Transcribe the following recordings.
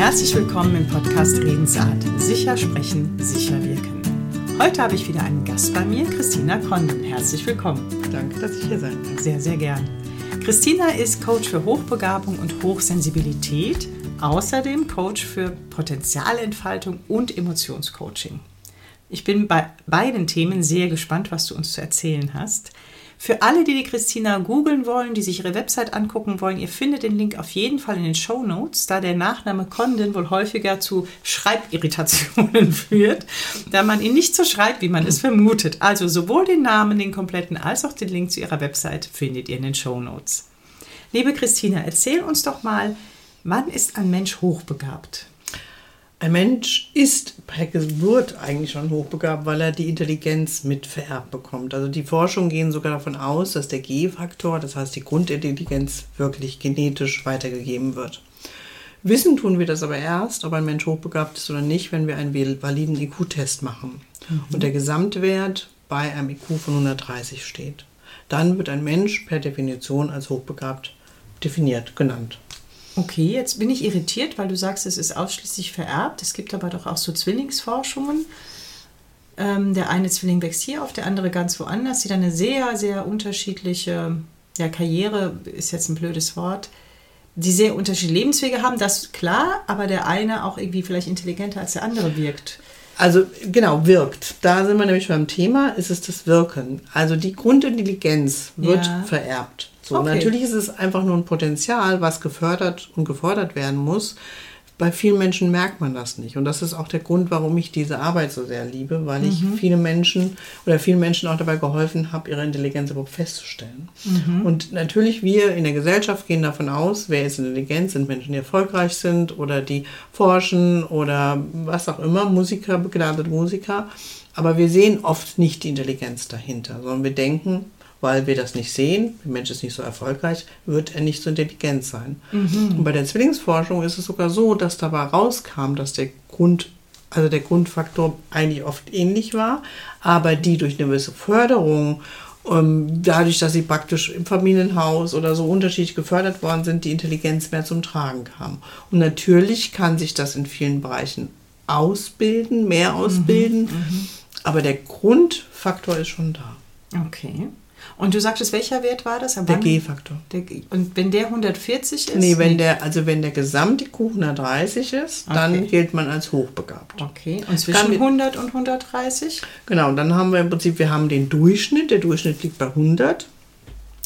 Herzlich willkommen im Podcast Redensart. Sicher sprechen, sicher wirken. Heute habe ich wieder einen Gast bei mir, Christina Konden. Herzlich willkommen. Danke, dass ich hier sein kann. Sehr, sehr gern. Christina ist Coach für Hochbegabung und Hochsensibilität, außerdem Coach für Potenzialentfaltung und Emotionscoaching. Ich bin bei beiden Themen sehr gespannt, was du uns zu erzählen hast. Für alle, die die Christina googeln wollen, die sich ihre Website angucken wollen, ihr findet den Link auf jeden Fall in den Show Notes, da der Nachname Condon wohl häufiger zu Schreibirritationen führt, da man ihn nicht so schreibt, wie man es vermutet. Also sowohl den Namen, den kompletten, als auch den Link zu ihrer Website findet ihr in den Show Notes. Liebe Christina, erzähl uns doch mal, wann ist ein Mensch hochbegabt? Ein Mensch ist per Geburt eigentlich schon hochbegabt, weil er die Intelligenz mit vererbt bekommt. Also die Forschungen gehen sogar davon aus, dass der G-Faktor, das heißt die Grundintelligenz, wirklich genetisch weitergegeben wird. Wissen tun wir das aber erst, ob ein Mensch hochbegabt ist oder nicht, wenn wir einen validen IQ-Test machen mhm. und der Gesamtwert bei einem IQ von 130 steht. Dann wird ein Mensch per Definition als hochbegabt definiert, genannt. Okay, jetzt bin ich irritiert, weil du sagst, es ist ausschließlich vererbt. Es gibt aber doch auch so Zwillingsforschungen. Ähm, der eine Zwilling wächst hier auf, der andere ganz woanders, die dann eine sehr, sehr unterschiedliche ja, Karriere, ist jetzt ein blödes Wort, die sehr unterschiedliche Lebenswege haben, das klar, aber der eine auch irgendwie vielleicht intelligenter als der andere wirkt. Also genau, wirkt. Da sind wir nämlich beim Thema, ist es das Wirken. Also die Grundintelligenz wird ja. vererbt. So, okay. Natürlich ist es einfach nur ein Potenzial, was gefördert und gefordert werden muss. Bei vielen Menschen merkt man das nicht. Und das ist auch der Grund, warum ich diese Arbeit so sehr liebe, weil ich mhm. viele Menschen oder vielen Menschen auch dabei geholfen habe, ihre Intelligenz überhaupt festzustellen. Mhm. Und natürlich, wir in der Gesellschaft gehen davon aus, wer ist intelligent, sind Menschen, die erfolgreich sind oder die forschen oder was auch immer, Musiker, begnadete Musiker. Aber wir sehen oft nicht die Intelligenz dahinter, sondern wir denken, weil wir das nicht sehen, der Mensch ist nicht so erfolgreich, wird er nicht so intelligent sein. Mhm. Und bei der Zwillingsforschung ist es sogar so, dass dabei rauskam, dass der Grund, also der Grundfaktor eigentlich oft ähnlich war, aber die durch eine gewisse Förderung ähm, dadurch, dass sie praktisch im Familienhaus oder so unterschiedlich gefördert worden sind, die Intelligenz mehr zum Tragen kam. Und natürlich kann sich das in vielen Bereichen ausbilden, mehr ausbilden, mhm, mhm. aber der Grundfaktor ist schon da. Okay. Und du sagtest, welcher Wert war das? Der G-Faktor. Und wenn der 140 ist? Nee, wenn der, also wenn der Gesamt-IQ 130 ist, okay. dann gilt man als hochbegabt. Okay. Und zwischen Kann 100 und 130? Genau, dann haben wir im Prinzip, wir haben den Durchschnitt. Der Durchschnitt liegt bei 100.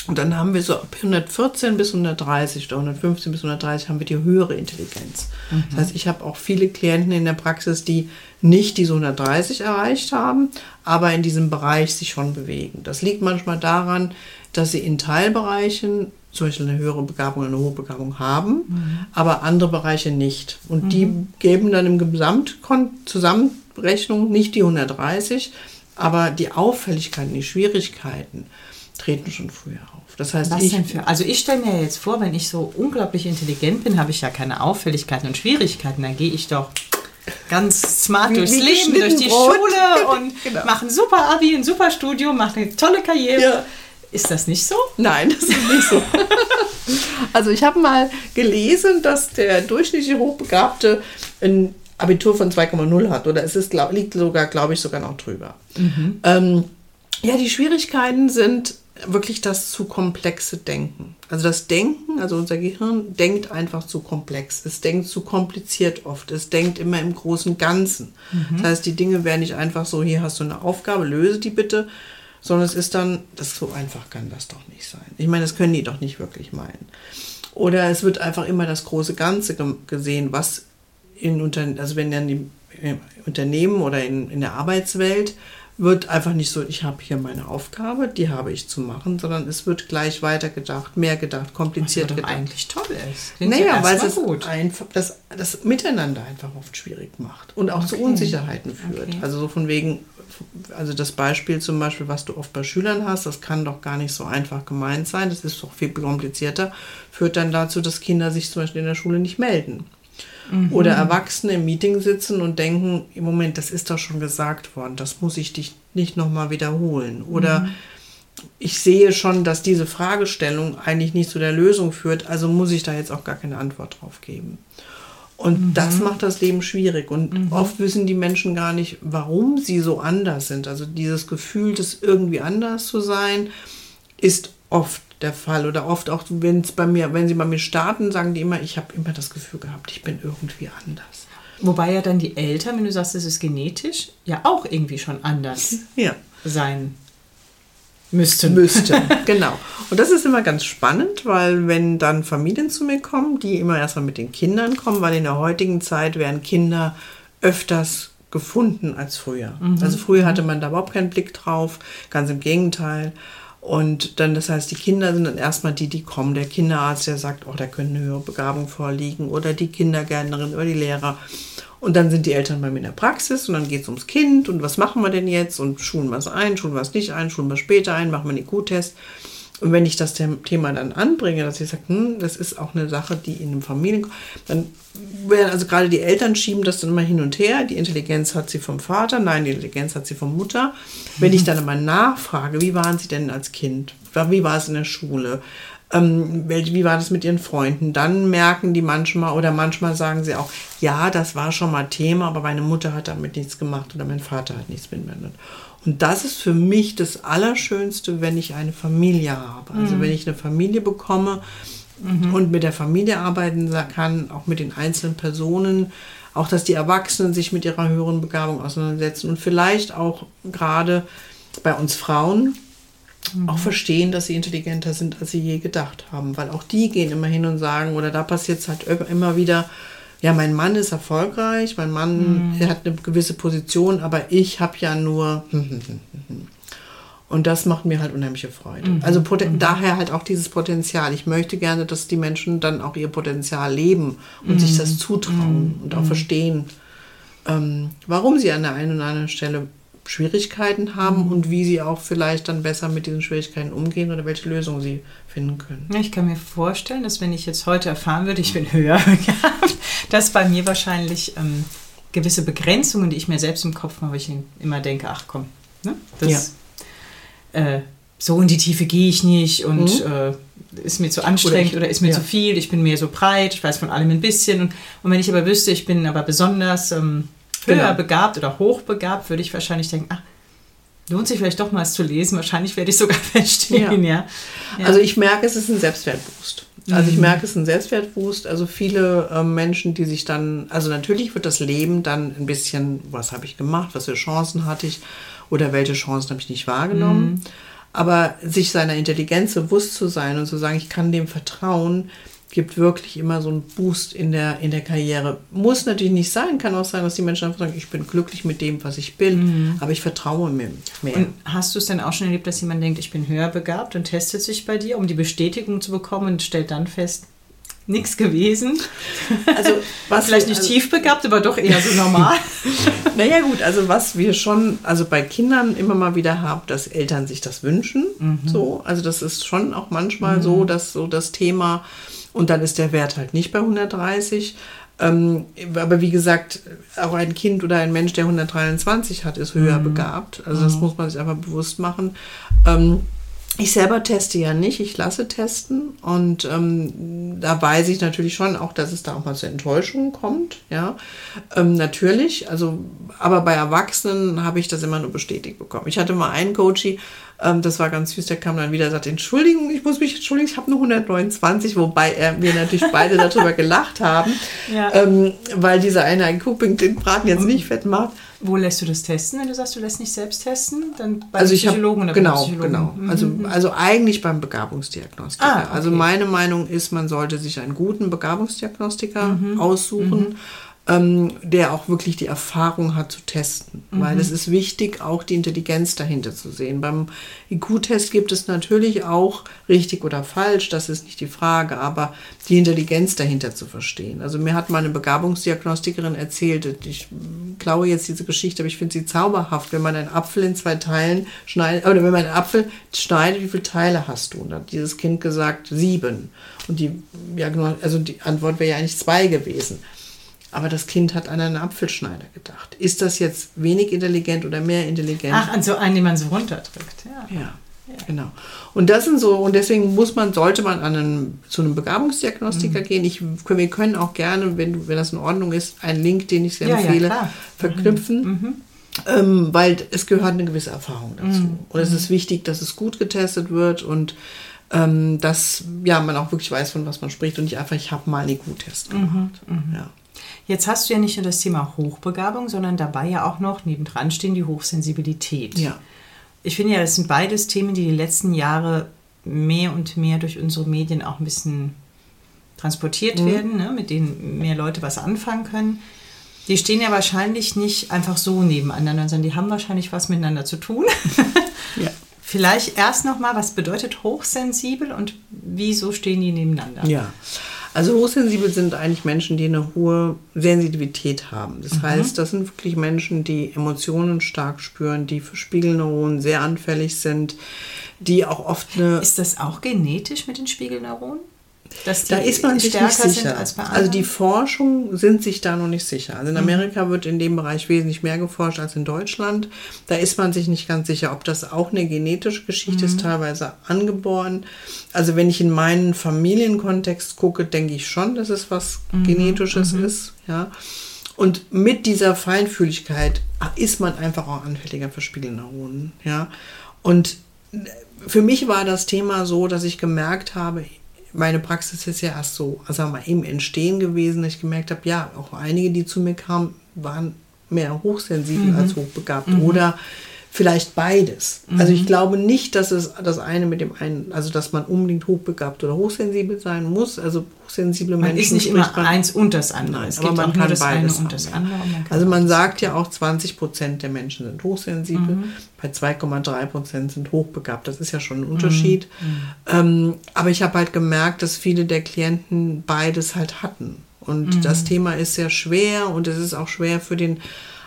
Und dann haben wir so ab 114 bis 130 oder 115 bis 130 haben wir die höhere Intelligenz. Mhm. Das heißt, ich habe auch viele Klienten in der Praxis, die nicht diese 130 erreicht haben, aber in diesem Bereich sich schon bewegen. Das liegt manchmal daran, dass sie in Teilbereichen zum Beispiel eine höhere Begabung eine hohe Begabung haben, mhm. aber andere Bereiche nicht. Und mhm. die geben dann im Gesamtzusammenrechnung nicht die 130, aber die Auffälligkeiten, die Schwierigkeiten treten schon früher auf. Das heißt, Was ich, denn für, also ich stelle mir jetzt vor, wenn ich so unglaublich intelligent bin, habe ich ja keine Auffälligkeiten und Schwierigkeiten. Dann gehe ich doch ganz smart wie, durchs wie Leben, durch die Brot. Schule und genau. mache ein super Abi, ein super Studium, mache eine tolle Karriere. Ja. Ist das nicht so? Nein, das ist nicht so. also ich habe mal gelesen, dass der durchschnittliche Hochbegabte ein Abitur von 2,0 hat oder es ist, glaub, liegt sogar, glaube ich, sogar noch drüber. Mhm. Ähm, ja, die Schwierigkeiten sind wirklich das zu komplexe Denken. Also das Denken, also unser Gehirn denkt einfach zu komplex. Es denkt zu kompliziert oft. Es denkt immer im großen Ganzen. Mhm. Das heißt, die Dinge werden nicht einfach so, hier hast du eine Aufgabe, löse die bitte, sondern es ist dann, das so einfach kann das doch nicht sein. Ich meine, das können die doch nicht wirklich meinen. Oder es wird einfach immer das große Ganze gesehen, was in Unternehmen, also wenn dann die äh, Unternehmen oder in, in der Arbeitswelt wird einfach nicht so, ich habe hier meine Aufgabe, die habe ich zu machen, sondern es wird gleich weitergedacht, mehr gedacht, kompliziert Was gedacht. eigentlich toll ist. naja, weil es gut. einfach das, das Miteinander einfach oft schwierig macht und auch okay. zu Unsicherheiten führt. Okay. Also so von wegen, also das Beispiel zum Beispiel, was du oft bei Schülern hast, das kann doch gar nicht so einfach gemeint sein, das ist doch viel komplizierter, führt dann dazu, dass Kinder sich zum Beispiel in der Schule nicht melden. Mhm. Oder Erwachsene im Meeting sitzen und denken, im Moment, das ist doch schon gesagt worden, das muss ich dich nicht nochmal wiederholen. Oder mhm. ich sehe schon, dass diese Fragestellung eigentlich nicht zu der Lösung führt, also muss ich da jetzt auch gar keine Antwort drauf geben. Und mhm. das macht das Leben schwierig. Und mhm. oft wissen die Menschen gar nicht, warum sie so anders sind. Also dieses Gefühl, das irgendwie anders zu sein, ist oft der Fall. Oder oft auch, wenn es bei mir, wenn sie bei mir starten, sagen die immer, ich habe immer das Gefühl gehabt, ich bin irgendwie anders. Wobei ja dann die Eltern, wenn du sagst, es ist genetisch, ja auch irgendwie schon anders ja. sein müssten. Müssten, genau. Und das ist immer ganz spannend, weil wenn dann Familien zu mir kommen, die immer erstmal mit den Kindern kommen, weil in der heutigen Zeit werden Kinder öfters gefunden als früher. Mhm. Also früher hatte man da überhaupt keinen Blick drauf, ganz im Gegenteil. Und dann, das heißt, die Kinder sind dann erstmal die, die kommen. Der Kinderarzt, der sagt, oh, da könnte eine höhere Begabung vorliegen. Oder die Kindergärtnerin oder die Lehrer. Und dann sind die Eltern bei mir in der Praxis und dann geht es ums Kind und was machen wir denn jetzt und schulen wir es ein, schulen wir es nicht ein, schulen wir später ein, machen wir einen IQ-Test. Und wenn ich das Thema dann anbringe, dass ich sage, hm, das ist auch eine Sache, die in einem Familien, dann werden also gerade die Eltern schieben das dann immer hin und her. Die Intelligenz hat sie vom Vater, nein, die Intelligenz hat sie vom Mutter. Wenn ich dann immer nachfrage, wie waren sie denn als Kind? Wie war es in der Schule? ähm, wie war das mit ihren Freunden? Dann merken die manchmal oder manchmal sagen sie auch, ja, das war schon mal Thema, aber meine Mutter hat damit nichts gemacht oder mein Vater hat nichts mitgenommen. Und das ist für mich das Allerschönste, wenn ich eine Familie habe. Also mhm. wenn ich eine Familie bekomme mhm. und mit der Familie arbeiten kann, auch mit den einzelnen Personen, auch dass die Erwachsenen sich mit ihrer höheren Begabung auseinandersetzen und vielleicht auch gerade bei uns Frauen, mhm. auch verstehen, dass sie intelligenter sind, als sie je gedacht haben. Weil auch die gehen immer hin und sagen, oder da passiert es halt immer wieder, ja, mein Mann ist erfolgreich, mein Mann mhm. hat eine gewisse Position, aber ich habe ja nur. Und das macht mir halt unheimliche Freude. Mhm. Also mhm. daher halt auch dieses Potenzial. Ich möchte gerne, dass die Menschen dann auch ihr Potenzial leben und mhm. sich das zutrauen und auch mhm. verstehen, ähm, warum sie an der einen oder anderen Stelle Schwierigkeiten haben mhm. und wie sie auch vielleicht dann besser mit diesen Schwierigkeiten umgehen oder welche Lösungen sie finden können. Ja, ich kann mir vorstellen, dass wenn ich jetzt heute erfahren würde, ich bin höher begabt, dass bei mir wahrscheinlich ähm, gewisse Begrenzungen, die ich mir selbst im Kopf mache, ich immer denke, ach komm, ne? das, ja. äh, so in die Tiefe gehe ich nicht und mhm. äh, ist mir zu anstrengend oder, ich, oder ist mir ja. zu viel, ich bin mehr so breit, ich weiß von allem ein bisschen. Und, und wenn ich aber wüsste, ich bin aber besonders... Ähm, höher genau. begabt oder hochbegabt, würde ich wahrscheinlich denken, ach, lohnt sich vielleicht doch mal es zu lesen. Wahrscheinlich werde ich sogar verstehen, ja. ja. Also ich merke, es ist ein Selbstwertboost. Also ich mhm. merke, es ist ein Selbstwertboost. Also viele äh, Menschen, die sich dann, also natürlich wird das Leben dann ein bisschen, was habe ich gemacht, was für Chancen hatte ich oder welche Chancen habe ich nicht wahrgenommen. Mhm. Aber sich seiner Intelligenz bewusst zu sein und zu sagen, ich kann dem vertrauen, gibt wirklich immer so einen Boost in der, in der Karriere. Muss natürlich nicht sein, kann auch sein, dass die Menschen einfach sagen, ich bin glücklich mit dem, was ich bin, mhm. aber ich vertraue mir mehr. Und hast du es denn auch schon erlebt, dass jemand denkt, ich bin höher begabt und testet sich bei dir, um die Bestätigung zu bekommen und stellt dann fest, nichts gewesen. Also was vielleicht nicht also, tief begabt, aber doch eher so normal. naja gut, also was wir schon, also bei Kindern immer mal wieder haben, dass Eltern sich das wünschen. Mhm. So, also das ist schon auch manchmal mhm. so, dass so das Thema und dann ist der Wert halt nicht bei 130. Ähm, aber wie gesagt, auch ein Kind oder ein Mensch, der 123 hat, ist höher mhm. begabt. Also das mhm. muss man sich einfach bewusst machen. Ähm, ich selber teste ja nicht, ich lasse testen und ähm, da weiß ich natürlich schon auch, dass es da auch mal zu Enttäuschungen kommt, ja, ähm, natürlich, also, aber bei Erwachsenen habe ich das immer nur bestätigt bekommen. Ich hatte mal einen Coachie, ähm, das war ganz süß, der kam dann wieder und sagte, Entschuldigung, ich muss mich entschuldigen, ich habe nur 129, wobei er, wir natürlich beide darüber gelacht haben, ja. Ähm, weil dieser eine ein Coping den Braten jetzt nicht fett macht. Wo lässt du das testen, wenn du sagst, du lässt nicht selbst testen? Dann bei also Psychologen hab, oder genau, Psychologen? Genau, mhm. also, also eigentlich beim Begabungsdiagnostiker. Ah, okay. Also meine Meinung ist, man sollte sich einen guten Begabungsdiagnostiker mhm. aussuchen. Mhm ähm, der auch wirklich die Erfahrung hat zu testen. Mhm. Weil es ist wichtig, auch die Intelligenz dahinter zu sehen. Beim IQ-Test gibt es natürlich auch richtig oder falsch, das ist nicht die Frage, aber die Intelligenz dahinter zu verstehen. Also mir hat meine Begabungsdiagnostikerin erzählt, ich klaue jetzt diese Geschichte, aber ich finde sie zauberhaft, wenn man einen Apfel in zwei Teilen schneidet, oder wenn man einen Apfel schneidet, wie viele Teile hast du? Und hat dieses Kind gesagt, sieben. Und die, also die Antwort wäre ja eigentlich zwei gewesen. Aber das Kind hat an einen Apfelschneider gedacht. Ist das jetzt wenig intelligent oder mehr intelligent? Ach, an so einen, den man so runterdrückt. Ja. ja. Ja. Genau. Und das sind so, und deswegen muss man, sollte man an einen, zu einem Begabungsdiagnostiker mhm. gehen. Ich, wir können auch gerne, wenn, wenn das in Ordnung ist, einen Link, den ich sehr ja, empfehle, ja, verknüpfen. Mhm. mhm. Ähm, weil es gehört eine gewisse Erfahrung dazu. Mhm. Und es ist wichtig, dass es gut getestet wird und ähm, dass ja, man auch wirklich weiß, von was man spricht und nicht einfach, ich habe mal einen IQ-Test mhm, gemacht. Mhm. Ja. Jetzt hast du ja nicht nur das Thema Hochbegabung, sondern dabei ja auch noch nebendran stehen die Hochsensibilität. Ja. Ich finde ja, das sind beides Themen, die die letzten Jahre mehr und mehr durch unsere Medien auch ein bisschen transportiert mhm. werden, ne, mit denen mehr Leute was anfangen können. Die stehen ja wahrscheinlich nicht einfach so nebeneinander, sondern die haben wahrscheinlich was miteinander zu tun. ja. Vielleicht erst nochmal, was bedeutet hochsensibel und wieso stehen die nebeneinander? Ja, also hochsensibel sind eigentlich Menschen, die eine hohe Sensitivität haben. Das mhm. heißt, das sind wirklich Menschen, die Emotionen stark spüren, die für Spiegelneuronen sehr anfällig sind, die auch oft eine... Ist das auch genetisch mit den Spiegelneuronen? Da ist man sich nicht sicher. Also die Forschung sind sich da noch nicht sicher. Also in mhm. Amerika mhm. wird in dem Bereich wesentlich mehr geforscht als in Deutschland. Da ist man sich nicht ganz sicher, ob das auch eine genetische Geschichte mhm. ist, teilweise angeboren. Also wenn ich in meinen Familienkontext gucke, denke ich schon, dass es was mhm. Genetisches mhm. ist. Ja. Und mit dieser Feinfühligkeit ist man einfach auch anfälliger für Spiegelneuronen. Ja. Und für mich war das Thema so, dass ich gemerkt habe, meine Praxis ist ja erst so, also mal im Entstehen gewesen, dass ich gemerkt habe, ja, auch einige, die zu mir kamen, waren mehr hochsensibel mhm. als hochbegabt. Mhm. Oder vielleicht beides. Mhm. Also ich mhm. glaube nicht, dass es das eine mit dem einen, also dass man unbedingt hochbegabt oder hochsensibel sein muss. Also hochsensible man Menschen. ist nicht immer man, eins und das andere. Es aber man kann beides und das andere. Man also man sagt ja auch, 20 Prozent der Menschen sind hochsensibel, mhm. bei 2,3 Prozent sind hochbegabt. Das ist ja schon ein Unterschied. Mhm. mhm. Ähm, aber ich habe halt gemerkt, dass viele der Klienten beides halt hatten. Und mhm. das Thema ist sehr schwer und es ist auch schwer für den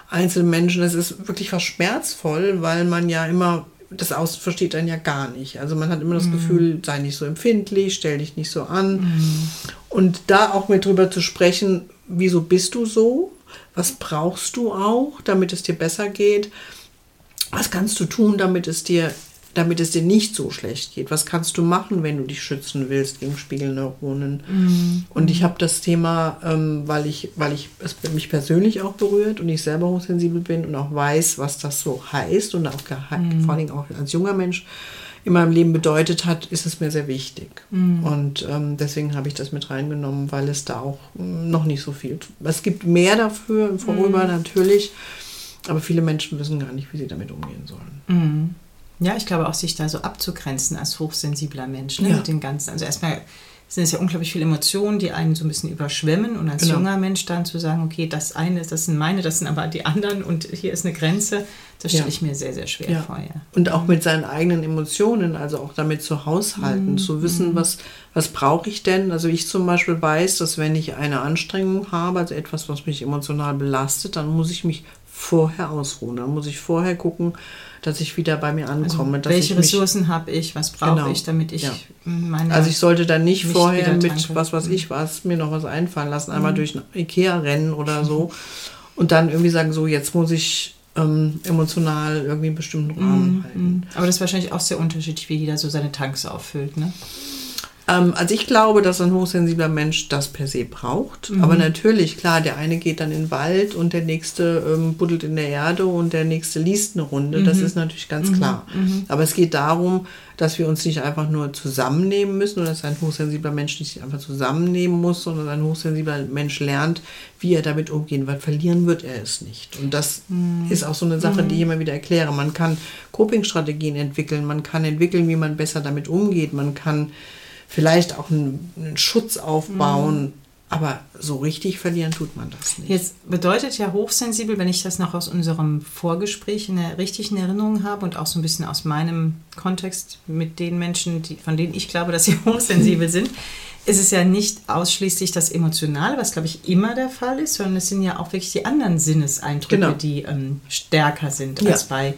einzelnen Menschen. Es ist wirklich was schmerzvoll, weil man ja immer das Außen versteht dann ja gar nicht. Also man hat immer das mhm. Gefühl, sei nicht so empfindlich, stell dich nicht so an. Mhm. Und da auch mit drüber zu sprechen, wieso bist du so? Was brauchst du auch, damit es dir besser geht? Was kannst du tun, damit es dir damit es dir nicht so schlecht geht? Was kannst du machen, wenn du dich schützen willst gegen Spiegelneuronen? Mhm. Und ich habe das Thema, ähm, weil ich, weil ich es mich persönlich auch berührt und ich selber hochsensibel bin und auch weiß, was das so heißt und auch mhm. vor allem auch als junger Mensch in meinem Leben bedeutet hat, ist es mir sehr wichtig. Mhm. Und ähm, deswegen habe ich das mit reingenommen, weil es da auch hm, noch nicht so viel. Es gibt mehr dafür im Vorüber mhm. natürlich, aber viele Menschen wissen gar nicht, wie sie damit umgehen sollen. Ja, ich glaube auch, sich da so abzugrenzen als hochsensibler Mensch, ne, ja. mit den ganzen, also erstmal sind es ja unglaublich viele Emotionen, die einen so ein bisschen überschwemmen und als genau. junger Mensch dann zu sagen, okay, das eine, das sind meine, das sind aber die anderen und hier ist eine Grenze, das stelle ja. ich mir sehr, sehr schwer ja. vor. Ja. Und auch mit seinen eigenen Emotionen, also auch damit zu haushalten, mhm. zu wissen, mhm. was, was brauche ich denn? Also ich zum Beispiel weiß, dass wenn ich eine Anstrengung habe, also etwas, was mich emotional belastet, dann muss ich mich vorher ausruhen. Dann muss ich vorher gucken, dass ich wieder bei mir also ankomme. Also welche Ressourcen habe ich, was brauche genau, ich, damit ich ja. meine. Also ich sollte dann nicht vorher mit was was ich was, mir noch was einfallen lassen, einmal mhm. durch Ikea rennen oder so und dann irgendwie sagen, so jetzt muss ich ähm, emotional irgendwie einen bestimmten Rahmen mhm. halten. Mhm. Aber das ist wahrscheinlich auch sehr unterschiedlich, wie jeder so seine Tanks auffüllt, ne? Ähm, also ich glaube, dass ein hochsensibler Mensch das per se braucht. Mhm. Aber natürlich, klar, der eine geht dann in den Wald und der nächste ähm, buddelt in der Erde und der nächste liest eine Runde. Mhm. Das ist natürlich ganz mhm. klar. Mhm. Aber es geht darum, dass wir uns nicht einfach nur zusammennehmen müssen oder dass ein hochsensibler Mensch nicht einfach zusammennehmen muss, sondern ein hochsensibler Mensch lernt, wie er damit umgehen wird. Verlieren wird er es nicht. Und das mhm. ist auch so eine Sache, die ich immer wieder erkläre. Man kann Coping-Strategien entwickeln, man kann entwickeln, wie man besser damit umgeht, man kann vielleicht auch einen, einen Schutz aufbauen. Mhm. Aber so richtig verlieren tut man das nicht. Jetzt bedeutet ja hochsensibel, wenn ich das noch aus unserem Vorgespräch in der richtigen Erinnerung habe und auch so ein bisschen aus meinem Kontext mit den Menschen, die, von denen ich glaube, dass sie hochsensibel sind, ist es ja nicht ausschließlich das Emotionale, was glaube ich immer der Fall ist, sondern es sind ja auch wirklich die anderen Sinneseindrücke, genau. die ähm, stärker sind ja. als bei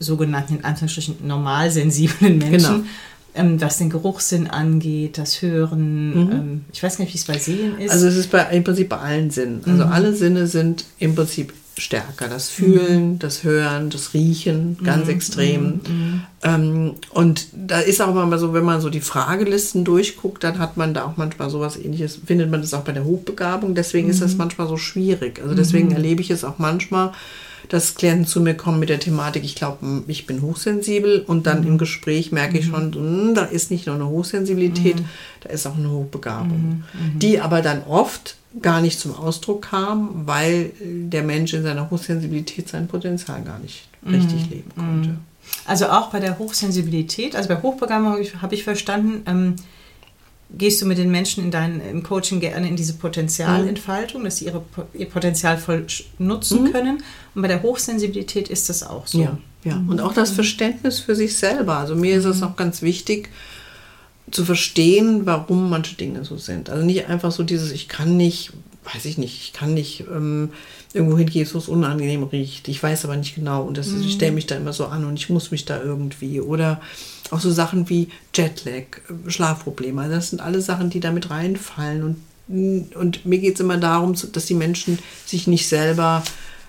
sogenannten in Anführungsstrichen normalsensiblen Menschen. Genau ähm, was den Geruchssinn angeht, das Hören. Mhm. Ähm, ich weiß gar nicht, wie es bei Sehen ist. Also es ist bei, im Prinzip bei allen Sinnen. Also mhm. alle Sinne sind im Prinzip stärker. Das Fühlen, mhm. das Hören, das Riechen, ganz mhm. extrem. Mhm. Ähm, und da ist auch mal so, wenn man so die Fragelisten durchguckt, dann hat man da auch manchmal sowas ähnliches, findet man das auch bei der Hochbegabung. Deswegen ist das mhm. manchmal so schwierig. Also deswegen mhm. erlebe ich es auch manchmal, dass Klienten zu mir kommen mit der Thematik, ich glaube, ich bin hochsensibel und dann mhm. im Gespräch merke ich schon, mh, hm, da ist nicht nur eine Hochsensibilität, mhm. da ist auch eine Hochbegabung, mhm. die aber dann oft gar nicht zum Ausdruck kam, weil der Mensch in seiner Hochsensibilität sein Potenzial gar nicht richtig leben konnte. Also auch bei der Hochsensibilität, also bei Hochbegabung habe ich, hab ich verstanden, ähm, gehst du mit den Menschen in dein, im Coaching gerne in diese Potenzialentfaltung, dass sie ihre, ihr Potenzial voll nutzen mhm. können. Und bei der Hochsensibilität ist das auch so. Ja, ja. und auch das Verständnis für sich selber. Also mir ist es mhm. auch ganz wichtig, zu verstehen, warum manche Dinge so sind. Also nicht einfach so dieses, ich kann nicht, weiß ich nicht, ich kann nicht ähm, irgendwo hingehen, wo es unangenehm riecht. Ich weiß aber nicht genau und das, mhm. ich stelle mich da immer so an und ich muss mich da irgendwie. Oder auch so Sachen wie Jetlag, Schlafprobleme. Also das sind alle Sachen, die da mit reinfallen. Und, und mir geht es immer darum, dass die Menschen sich nicht selber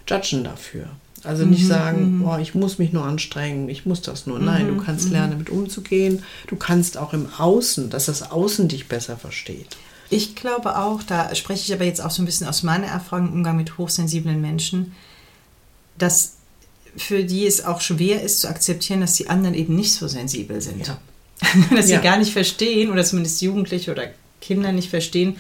judgen dafür. Also nicht mhm, sagen, mhm. boah, ich muss mich nur anstrengen, ich muss das nur. Nein, du mhm, kannst lernen, damit umzugehen. Du kannst auch im Außen, dass das Außen dich besser versteht. Ich glaube auch, da spreche ich aber jetzt auch so ein bisschen aus meiner Erfahrung im Umgang mit hochsensiblen Menschen, dass für die es auch schwer ist zu akzeptieren, dass die anderen eben nicht so sensibel sind. Ja. dass sie ja. gar nicht verstehen oder zumindest Jugendliche oder Kinder nicht verstehen,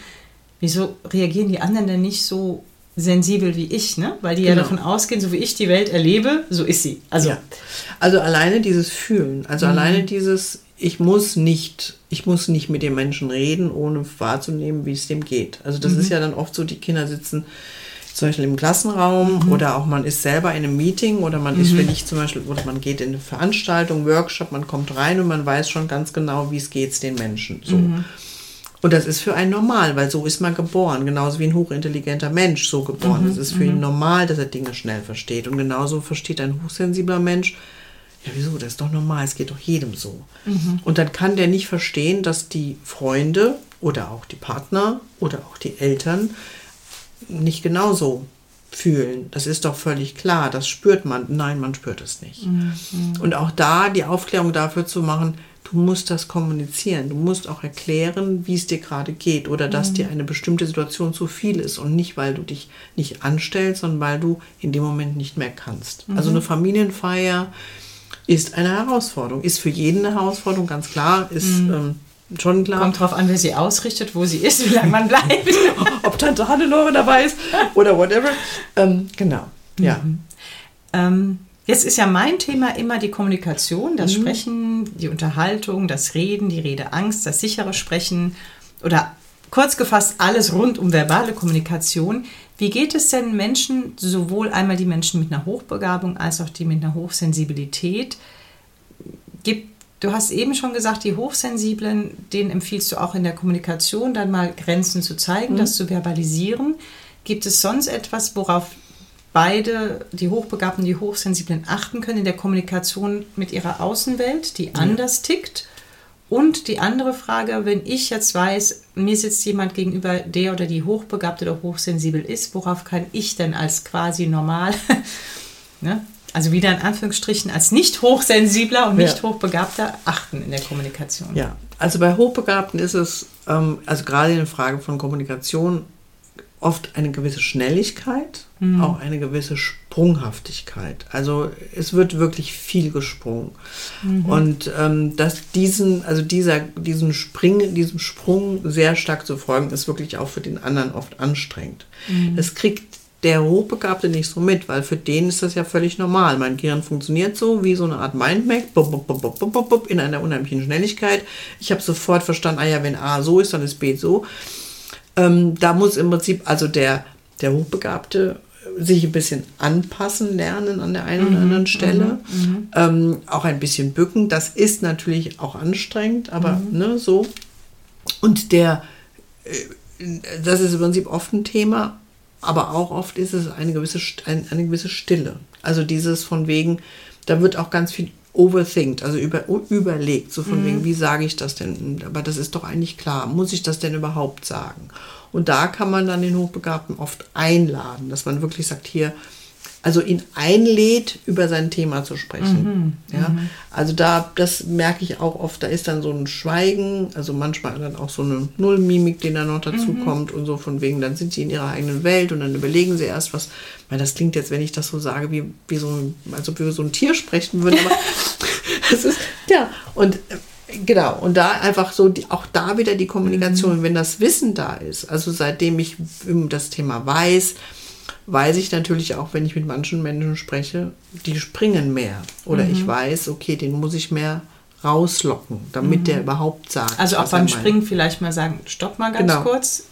wieso reagieren die anderen denn nicht so sensibel wie ich, ne? Weil die genau. ja davon ausgehen, so wie ich die Welt erlebe, so ist sie. Also, ja. also alleine dieses Fühlen, also mhm. alleine dieses, ich muss nicht, ich muss nicht mit dem Menschen reden, ohne wahrzunehmen, wie es dem geht. Also das mhm. ist ja dann oft so, die Kinder sitzen zum Beispiel im Klassenraum mhm. oder auch man ist selber in einem Meeting oder man ist, mhm. wenn ich zum Beispiel, oder man geht in eine Veranstaltung, Workshop, man kommt rein und man weiß schon ganz genau, wie es geht den Menschen. So. Und das ist für einen normal, weil so ist man geboren. Genauso wie ein hochintelligenter Mensch so geboren. Es mhm. ist für ihn mhm. normal, dass er Dinge schnell versteht. Und genauso versteht ein hochsensibler Mensch, ja, wieso? Das ist doch normal, es geht doch jedem so. Mhm. Und dann kann der nicht verstehen, dass die Freunde oder auch die Partner oder auch die Eltern nicht genauso fühlen. Das ist doch völlig klar, das spürt man. Nein, man spürt es nicht. Mhm. Und auch da die Aufklärung dafür zu machen, du musst das kommunizieren. Du musst auch erklären, wie es dir gerade geht oder dass mhm. dir eine bestimmte Situation zu viel ist und nicht, weil du dich nicht anstellst, sondern weil du in dem Moment nicht mehr kannst. Mhm. Also eine Familienfeier ist eine Herausforderung, ist für jeden eine Herausforderung, ganz klar, ist mhm. ähm, schon klar. Kommt drauf an, wer sie ausrichtet, wo sie ist, wie lange man bleibt. Ob Tante Hannelore dabei ist oder whatever. Ähm, genau, ja. Mhm. Ähm, jetzt ist ja mein Thema immer die Kommunikation, das mhm. Sprechen, die Unterhaltung, das Reden, die Redeangst, das sichere Sprechen oder kurz gefasst alles rund um verbale Kommunikation. Wie geht es denn Menschen, sowohl einmal die Menschen mit einer Hochbegabung als auch die mit einer Hochsensibilität? Gibt Du hast eben schon gesagt, die Hochsensiblen, denen empfiehlst du auch in der Kommunikation dann mal Grenzen zu zeigen, mhm. das zu verbalisieren. Gibt es sonst etwas, worauf beide, die Hochbegabten die Hochsensiblen, achten können in der Kommunikation mit ihrer Außenwelt, die anders tickt? Und die andere Frage, wenn ich jetzt weiß, mir sitzt jemand gegenüber, der oder die hochbegabt oder hochsensibel ist, worauf kann ich denn als quasi normal ne, also wieder in Anführungsstrichen als nicht hochsensibler und nicht ja. hochbegabter achten in der Kommunikation. Ja, also bei Hochbegabten ist es, ähm, also gerade in der Frage von Kommunikation, oft eine gewisse Schnelligkeit, mhm. auch eine gewisse Sprunghaftigkeit. Also es wird wirklich viel gesprungen. Mhm. Und ähm, dass diesen, also dieser, diesen Spring, diesem Sprung sehr stark zu folgen, ist wirklich auch für den anderen oft anstrengend. Mhm. Das kriegt der Hochbegabte nicht so mit, weil für den ist das ja völlig normal. Mein Gehirn funktioniert so wie so eine Art Mindmap in einer unheimlichen Schnelligkeit. Ich habe sofort verstanden, ah ja, wenn A so ist, dann ist B so. Ähm, da muss im Prinzip also der, der Hochbegabte sich ein bisschen anpassen lernen an der einen oder mhm, anderen Stelle. Mhm, mhm, ähm, auch ein bisschen bücken. Das ist natürlich auch anstrengend, aber mhm. ne, so. Und der, äh, das ist im Prinzip oft ein Thema, aber auch oft ist es eine gewisse, eine, eine gewisse Stille. Also dieses von wegen, da wird auch ganz viel overthinkt, also über, überlegt, so von mhm. wegen, wie sage ich das denn? Aber das ist doch eigentlich klar. Muss ich das denn überhaupt sagen? Und da kann man dann den Hochbegabten oft einladen, dass man wirklich sagt, hier, also ihn einlädt, über sein Thema zu sprechen. Mhm, ja, mhm. also da, das merke ich auch oft, da ist dann so ein Schweigen, also manchmal dann auch so eine Nullmimik, die dann noch dazu mhm. kommt und so von wegen, dann sind sie in ihrer eigenen Welt und dann überlegen sie erst was, weil das klingt jetzt, wenn ich das so sage, wie, wie so ein, als ob wir so ein Tier sprechen würden, aber das ist, ja, und äh, genau, und da einfach so, die, auch da wieder die Kommunikation, mhm. wenn das Wissen da ist, also seitdem ich das Thema weiß, weiß ich natürlich auch, wenn ich mit manchen Menschen spreche, die springen mehr. Oder mhm. ich weiß, okay, den muss ich mehr rauslocken, damit mhm. der überhaupt sagt. Also auch beim Springen vielleicht mal sagen, stopp mal ganz genau. kurz.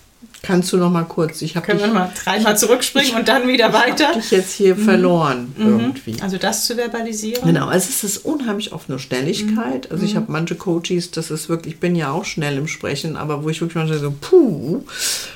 Kannst du noch mal kurz? Ich Können dich, wir mal dreimal zurückspringen ich, und dann wieder weiter? Ich dich jetzt hier mhm. verloren mhm. irgendwie. Also das zu verbalisieren? Genau, also es ist unheimlich auf eine Schnelligkeit. Mhm. Also ich mhm. habe manche Coaches, das ist wirklich, ich bin ja auch schnell im Sprechen, aber wo ich wirklich manchmal so, puh,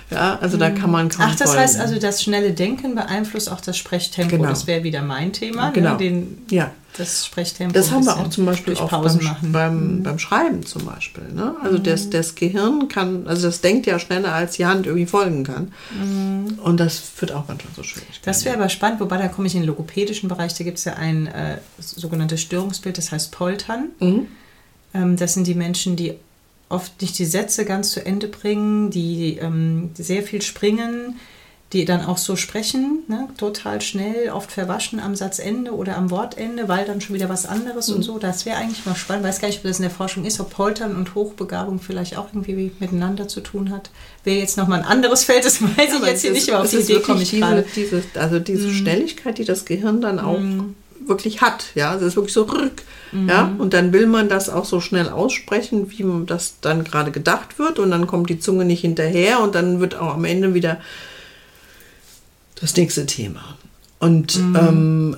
ja, also da kann man kaum Ach, das folgen. heißt also, das schnelle Denken beeinflusst auch das Sprechtempo. Genau. Das wäre wieder mein Thema. Ne? Genau. Ne? Den, ja das Sprechtempo. Das haben wir auch zum Beispiel auch beim, beim, mhm. beim, Schreiben zum Beispiel. Ne? Also mhm. das, das Gehirn kann, also das denkt ja schneller, als die Hand irgendwie folgen kann. Mhm. Und das führt auch manchmal so schwierig. Das wäre aber spannend, wobei da komme ich in den logopädischen Bereich, da gibt es ja ein äh, sogenanntes Störungsbild, das heißt Poltern. Mhm. Ähm, das sind die Menschen, die oft nicht die Sätze ganz zu Ende bringen, die ähm, sehr viel springen, die dann auch so sprechen, ne, total schnell, oft verwaschen am Satzende oder am Wortende, weil dann schon wieder was anderes mhm. und so. Das wäre eigentlich mal spannend. Weiß gar nicht, ob das in der Forschung ist, ob Poltern und Hochbegabung vielleicht auch irgendwie miteinander zu tun hat. Wäre jetzt nochmal ein anderes Feld, das weiß ja, ich jetzt hier nicht, aber auf die Idee komme ich diese, gerade. Diese, also diese mhm. Schnelligkeit, die das Gehirn dann auch mhm. wirklich hat, ja, es ist wirklich so rück, mhm. ja, und dann will man das auch so schnell aussprechen, wie das dann gerade gedacht wird und dann kommt die Zunge nicht hinterher und dann wird auch am Ende wieder das nächste Thema. Und mhm. ähm,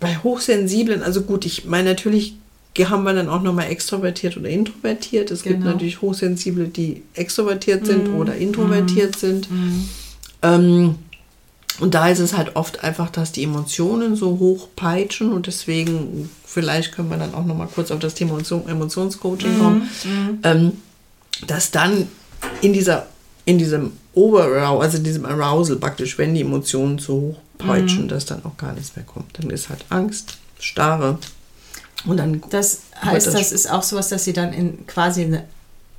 bei Hochsensiblen, also gut, ich meine, natürlich haben wir dann auch nochmal extrovertiert oder introvertiert. Es genau. gibt natürlich Hochsensible, die extrovertiert sind mhm. oder introvertiert mhm. sind. Mhm. Ähm, und da ist es halt oft einfach, dass die Emotionen so hoch peitschen und deswegen, vielleicht können wir dann auch nochmal kurz auf das Thema Emotionscoaching kommen, mhm. ähm, dass dann in dieser in diesem Overarousal, also in diesem Arousal praktisch, wenn die Emotionen zu hoch peitschen, mhm. dass dann auch gar nichts mehr kommt. Dann ist halt Angst, Starre. Und dann das heißt, das, das ist auch sowas, dass sie dann in quasi eine,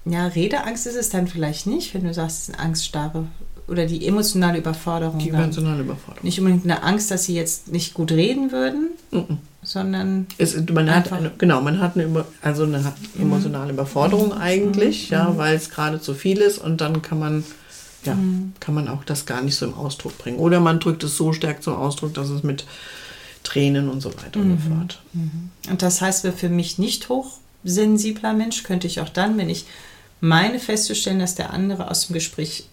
ja, Redeangst ist es dann vielleicht nicht, wenn du sagst, es ist eine Angststarre oder die emotionale Überforderung. Die emotionale Überforderung. Nicht unbedingt eine Angst, dass sie jetzt nicht gut reden würden, mhm. sondern. Es, man hat eine, genau, man hat eine, also eine mhm. emotionale Überforderung mhm. eigentlich, mhm. ja, weil es gerade zu viel ist und dann kann man. Ja, mhm. kann man auch das gar nicht so im Ausdruck bringen. Oder man drückt es so stark zum Ausdruck, dass es mit Tränen und so weiter und so fort. Und das heißt, für mich nicht hochsensibler Mensch könnte ich auch dann, wenn ich meine festzustellen, dass der andere aus dem Gespräch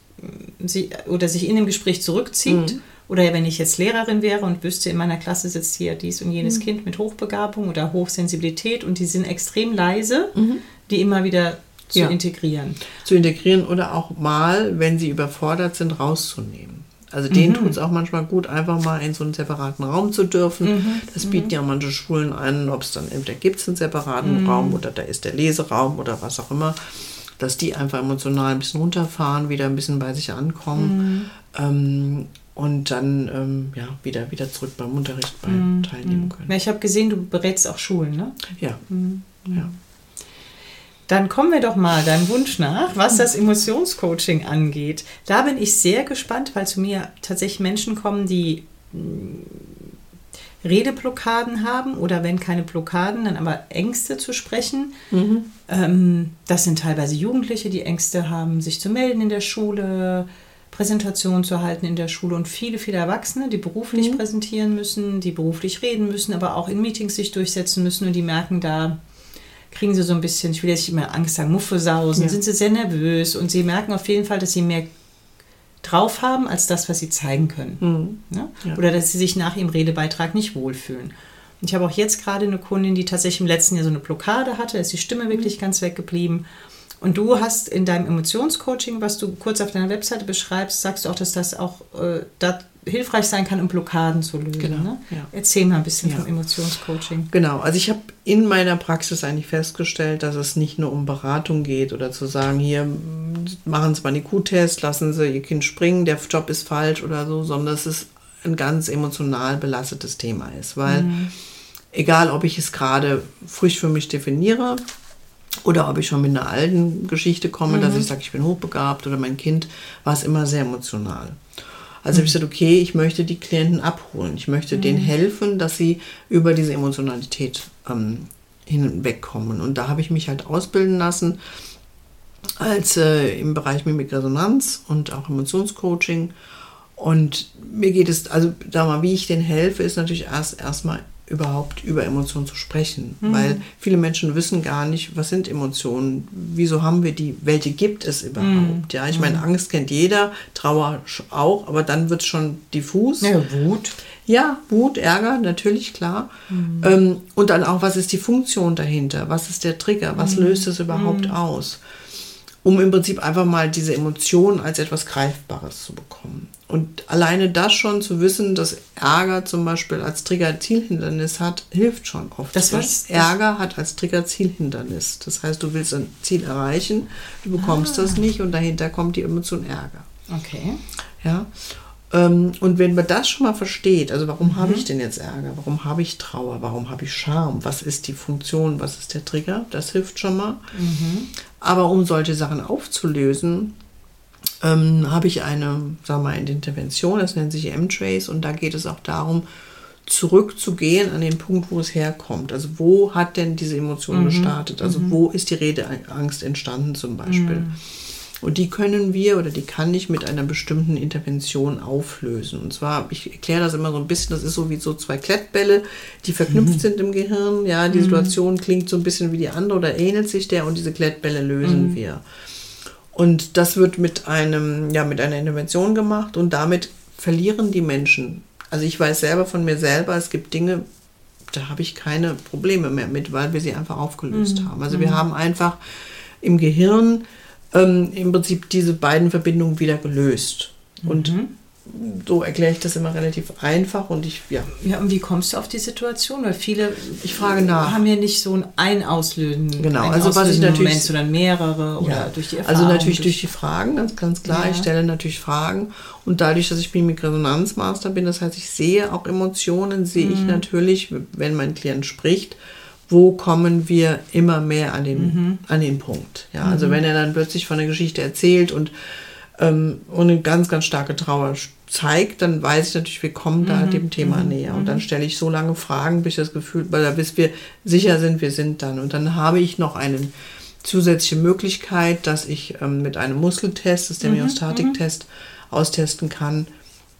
sie, oder sich in dem Gespräch zurückzieht. Mhm. Oder wenn ich jetzt Lehrerin wäre und wüsste, in meiner Klasse sitzt hier dies und jenes mhm. Kind mit Hochbegabung oder Hochsensibilität und die sind extrem leise, mhm. die immer wieder zu ja. integrieren. Zu integrieren oder auch mal, wenn sie überfordert sind, rauszunehmen. Also denen mhm. tut es auch manchmal gut, einfach mal in so einen separaten Raum zu dürfen. Mhm. Das bieten mhm. ja manche Schulen an, ob es dann entweder gibt es einen separaten mhm. Raum oder da ist der Leseraum oder was auch immer dass die einfach emotional ein bisschen runterfahren, wieder ein bisschen bei sich ankommen mhm. ähm, und dann ähm, ja, wieder, wieder zurück beim Unterricht bei teilnehmen können. Ja, ich habe gesehen, du berätst auch Schulen, ne? Ja. Ja. Dann kommen wir doch mal deinem Wunsch nach, was das Emotionscoaching angeht. Da bin ich sehr gespannt, weil zu mir tatsächlich Menschen kommen, die Redeblockaden haben oder wenn keine Blockaden, dann aber Ängste zu sprechen. Mhm. Ähm, das sind teilweise Jugendliche, die Ängste haben, sich zu melden in der Schule, Präsentationen zu halten in der Schule und viele, viele Erwachsene, die beruflich mhm. präsentieren müssen, die beruflich reden müssen, aber auch in Meetings sich durchsetzen müssen und die merken, da kriegen sie so ein bisschen, ich will jetzt nicht mehr Angst sagen, Muffesausen, ja. sind sie sehr nervös und sie merken auf jeden Fall, dass sie mehr drauf haben als das, was sie zeigen können. Mhm. Ne? Ja? Oder dass sie sich nach ihrem Redebeitrag nicht wohlfühlen. Und ich habe auch jetzt gerade eine Kundin, die tatsächlich im letzten Jahr so eine Blockade hatte, da ist die Stimme wirklich mhm. ganz weggeblieben. Und du hast in deinem Emotionscoaching, was du kurz auf deiner Webseite beschreibst, sagst du auch, dass das auch äh, dat, hilfreich sein kann, um Blockaden zu lösen. Genau, ne? ja. Erzähl mal ein bisschen ja. vom Emotionscoaching. Genau, also ich habe in meiner Praxis eigentlich festgestellt, dass es nicht nur um Beratung geht oder zu sagen, hier machen Sie mal einen IQ-Test, lassen Sie Ihr Kind springen, der Job ist falsch oder so, sondern es ist ein ganz emotional belastetes Thema ist, weil mhm. egal, ob ich es gerade frisch für mich definiere oder ob ich schon mit einer alten Geschichte komme, mhm. dass ich sage, ich bin hochbegabt oder mein Kind, war es immer sehr emotional. Also habe ich gesagt, okay, ich möchte die Klienten abholen. Ich möchte mhm. denen helfen, dass sie über diese Emotionalität ähm, hinwegkommen. Und da habe ich mich halt ausbilden lassen als äh, im Bereich Mimikresonanz und auch Emotionscoaching. Und mir geht es, also sag mal, wie ich denen helfe, ist natürlich erst erstmal überhaupt über Emotionen zu sprechen, mhm. weil viele Menschen wissen gar nicht, was sind Emotionen, wieso haben wir die, welche gibt es überhaupt. Mhm. Ja, ich meine, mhm. Angst kennt jeder, Trauer auch, aber dann wird es schon diffus. Ja, Wut. Ja, Wut, Ärger, natürlich, klar. Mhm. Ähm, und dann auch, was ist die Funktion dahinter? Was ist der Trigger? Was mhm. löst es überhaupt mhm. aus? Um im Prinzip einfach mal diese Emotionen als etwas Greifbares zu bekommen. Und alleine das schon zu wissen, dass Ärger zum Beispiel als Trigger Zielhindernis hat, hilft schon oft. Das was? Ärger hat als Trigger Zielhindernis. Das heißt, du willst ein Ziel erreichen, du bekommst ah. das nicht und dahinter kommt die Emotion Ärger. Okay. Ja. Ähm, und wenn man das schon mal versteht, also warum mhm. habe ich denn jetzt Ärger? Warum habe ich Trauer? Warum habe ich Scham? Was ist die Funktion? Was ist der Trigger? Das hilft schon mal. Mhm. Aber um solche Sachen aufzulösen, ähm, habe ich eine, sagen wir mal, eine Intervention, das nennt sich M-Trace und da geht es auch darum, zurückzugehen an den Punkt, wo es herkommt. Also wo hat denn diese Emotion mhm. gestartet? Also mhm. wo ist die Redeangst entstanden zum Beispiel? Mhm. Und die können wir oder die kann ich mit einer bestimmten Intervention auflösen. Und zwar, ich erkläre das immer so ein bisschen, das ist so wie so zwei Klettbälle, die verknüpft mhm. sind im Gehirn. Ja, die mhm. Situation klingt so ein bisschen wie die andere oder ähnelt sich der und diese Klettbälle lösen mhm. wir. Und das wird mit einem, ja, mit einer Intervention gemacht und damit verlieren die Menschen. Also ich weiß selber von mir selber, es gibt Dinge, da habe ich keine Probleme mehr mit, weil wir sie einfach aufgelöst mhm. haben. Also wir mhm. haben einfach im Gehirn ähm, im Prinzip diese beiden Verbindungen wieder gelöst. Und mhm. so erkläre ich das immer relativ einfach und ich, ja. Ja, und wie kommst du auf die Situation? Weil viele ich frage nach. haben ja nicht so ein Auslösen. Genau, also was ich natürlich. Moment, sondern mehrere oder durch die Erfahrung. Also natürlich durch, die Fragen, ganz, ganz klar. Ja. Ich stelle natürlich Fragen und dadurch, dass ich Mimik-Resonanzmaster bin, das heißt, ich sehe auch Emotionen, sehe mhm. ich natürlich, wenn mein Klient spricht, wo kommen wir immer mehr an den, mhm. an den Punkt. Ja, also mhm. wenn er dann plötzlich von der Geschichte erzählt und, ähm, und eine ganz, ganz starke Trauer zeigt, dann weiß ich natürlich, wir kommen da mhm. dem Thema mhm. näher. Und dann mhm. stelle ich so lange Fragen, bis ich das Gefühl, weil bis wir sicher sind, wir sind dann. Und dann habe ich noch eine zusätzliche Möglichkeit, dass ich ähm, mit einem Muskeltest, das ist der mhm. Myostatik-Test, austesten kann,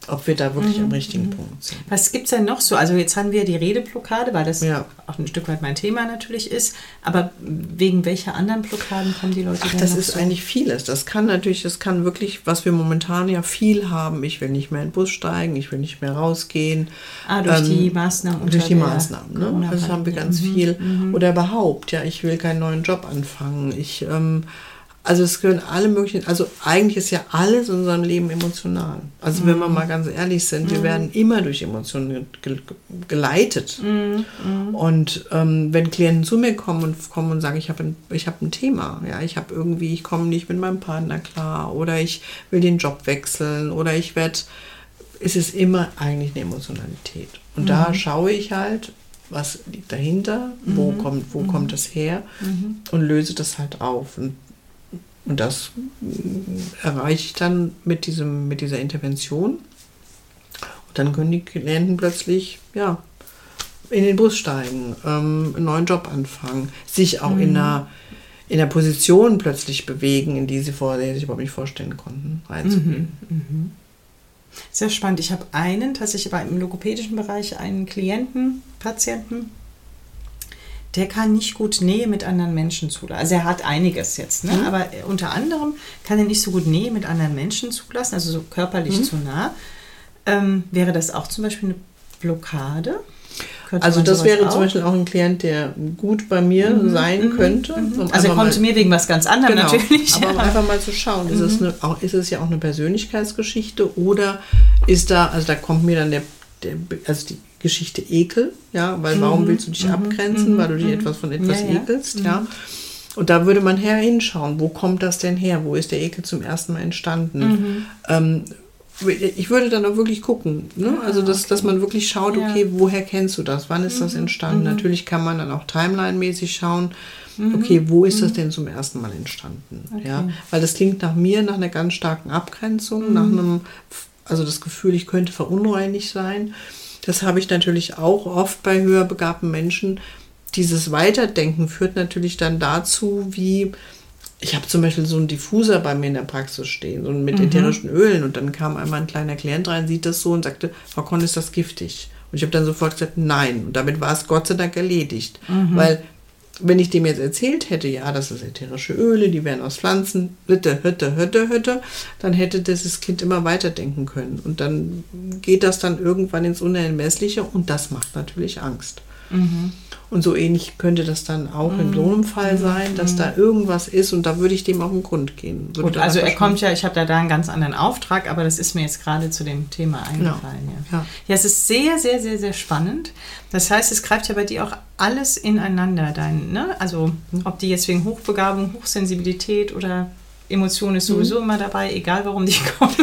ob wir da wirklich mhm. am richtigen mhm. Punkt sind. Was gibt es denn noch so? Also jetzt haben wir die Redeblockade, weil das ja. auch ein Stück weit mein Thema natürlich ist. Aber wegen welcher anderen Blockaden kommen die Leute Ach, Das ist so? eigentlich vieles. Das kann natürlich, das kann wirklich, was wir momentan ja viel haben. Ich will nicht mehr in den Bus steigen, ich will nicht mehr rausgehen. Ah, durch ähm, die Maßnahmen. Durch die Maßnahmen. Ne? Das haben wir ganz mhm. viel. Mhm. Oder überhaupt, ja, ich will keinen neuen Job anfangen. Ich ähm, also es gehören alle möglichen, also eigentlich ist ja alles in unserem Leben emotional. Also mhm. wenn wir mhm. mal ganz ehrlich sind, mhm. wir werden immer durch Emotionen ge geleitet. Mhm. mhm. Und ähm, wenn Klienten zu mir kommen und kommen und sagen, ich habe ein, hab ein Thema, ja, ich habe irgendwie, ich komme nicht mit meinem Partner klar oder ich will den Job wechseln oder ich werde, es ist immer eigentlich eine Emotionalität. Und da mhm. schaue ich halt, was liegt dahinter, wo kommt, wo kommt das her und löse das halt auf. Und und das erreiche ich dann mit, diesem, mit dieser Intervention. Und dann können die Klienten plötzlich, ja, in den Bus steigen, ähm, einen neuen Job anfangen, sich auch mhm. in, einer, in einer Position plötzlich bewegen, in die sie vorher sich überhaupt nicht vorstellen konnten, reinzugehen. Mhm. Mhm. Sehr spannend. Ich habe einen, tatsächlich im logopädischen Bereich, einen Klienten, Patienten, der kann nicht gut Nähe mit anderen Menschen zulassen. Also er hat einiges jetzt, ne? Mhm. aber unter anderem kann er nicht so gut Nähe mit anderen Menschen zulassen, also so körperlich mhm. zu nah. Ähm, wäre das auch zum Beispiel eine Blockade? Könnte also das wäre auch? zum Beispiel auch ein Klient, der gut bei mir mhm. sein mhm. könnte. Mhm. Also er kommt zu mir wegen was ganz anderem genau, natürlich. Aber ja. einfach mal zu schauen, ist, es mhm. eine, auch, ist es ja auch eine Persönlichkeitsgeschichte oder ist da, also da kommt mir dann der, der also die Geschichte Ekel, ja, weil mhm. warum willst du dich mhm. abgrenzen, weil du dich mhm. etwas von etwas ja, ekelst, ja. ja. Und da würde man her hinschauen, wo kommt das denn her? Wo ist der Ekel zum ersten Mal entstanden? Mhm. Ähm, ich würde dann auch wirklich gucken. Ne? Ah, also, dass, okay. dass man wirklich schaut, okay, ja. woher kennst du das? Wann ist mhm. das entstanden? Mhm. Natürlich kann man dann auch timeline-mäßig schauen, mhm. okay, wo ist das mhm. denn zum ersten Mal entstanden? Okay. Ja? Weil das klingt nach mir nach einer ganz starken Abgrenzung, nach mhm. einem, also das Gefühl, ich könnte verunreinigt sein. Das habe ich natürlich auch oft bei höher begabten Menschen. Dieses Weiterdenken führt natürlich dann dazu, wie ich habe zum Beispiel so einen Diffuser bei mir in der Praxis stehen, so mit mhm. ätherischen Ölen. Und dann kam einmal ein kleiner Klient rein, sieht das so und sagte, Frau Konn, ist das giftig? Und ich habe dann sofort gesagt, nein. Und damit war es Gott sei Dank erledigt. Mhm. Weil, wenn ich dem jetzt erzählt hätte, ja, das ist ätherische Öle, die werden aus Pflanzen, Hütte, Hütte, Hütte, Hütte, dann hätte dieses Kind immer weiterdenken können. Und dann geht das dann irgendwann ins Unermessliche und das macht natürlich Angst. Mhm. Und so ähnlich könnte das dann auch in so einem Fall mhm. sein, dass da irgendwas ist und da würde ich dem auf den Grund gehen. Gut, also er kommt ja, ich habe da, da einen ganz anderen Auftrag, aber das ist mir jetzt gerade zu dem Thema genau. eingefallen. Genau. Ja. Ja. ja, es ist sehr, sehr, sehr, sehr spannend. Das heißt, es greift ja bei dir auch alles ineinander. Dein, ne? Also ob die jetzt wegen Hochbegabung, Hochsensibilität oder Emotion ist sowieso mhm. immer dabei, egal warum die kommen.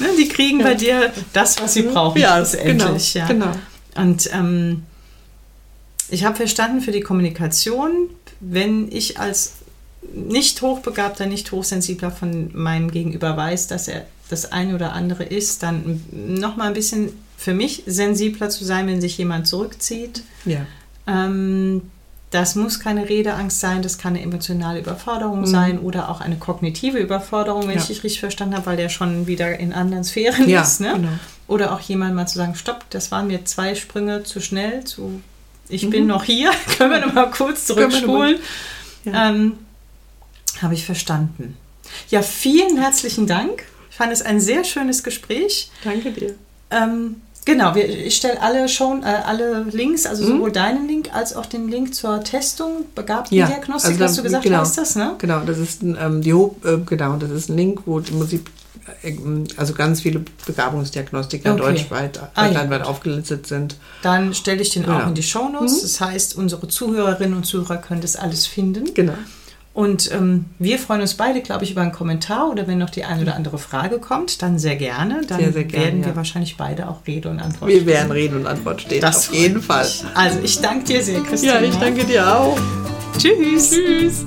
ne? Die kriegen ja. bei dir das, was sie brauchen. Ja, endlich. Genau, ja. genau. Und ähm, ich habe verstanden für die Kommunikation, wenn ich als nicht hochbegabter, nicht hochsensibler von meinem Gegenüber weiß, dass er das eine oder andere ist, dann noch mal ein bisschen für mich sensibler zu sein, wenn sich jemand zurückzieht. Ja. Ähm, das muss keine Redeangst sein, das kann eine emotionale Überforderung mhm. sein oder auch eine kognitive Überforderung, wenn ja. ich dich richtig verstanden habe, weil der schon wieder in anderen Sphären ja, ist. Ne? Genau. Oder auch jemand mal zu sagen, stopp, das waren mir zwei Sprünge zu schnell, zu ich mhm. bin noch hier, können wir noch mal kurz zurückspulen. Ja. Ähm, Habe ich verstanden. Ja, vielen herzlichen Dank. Ich fand es ein sehr schönes Gespräch. Danke dir. Ähm, genau, wir, ich stelle alle, schon, äh, alle Links, also mhm. sowohl deinen Link als auch den Link zur Testung, Begabtendiagnostik, ja, also hast du gesagt, genau, heißt das, ne? Genau, das ist ähm, die äh, genau, das ist ein Link, wo im Prinzip also ganz viele Begabungsdiagnostiker okay. deutschweit, ah, ja, aufgelistet sind. Dann stelle ich den genau. auch in die Shownotes. Mhm. Das heißt, unsere Zuhörerinnen und Zuhörer können das alles finden. Genau. Und ähm, wir freuen uns beide, glaube ich, über einen Kommentar oder wenn noch die eine oder andere Frage kommt, dann sehr gerne. Dann sehr, sehr gerne, werden wir ja. wahrscheinlich beide auch Rede und Antwort Wir werden Rede und Antwort stehen, das auf jeden Fall. Also ich danke dir sehr, Christian. Ja, ich danke dir auch. Tschüss. Tschüss.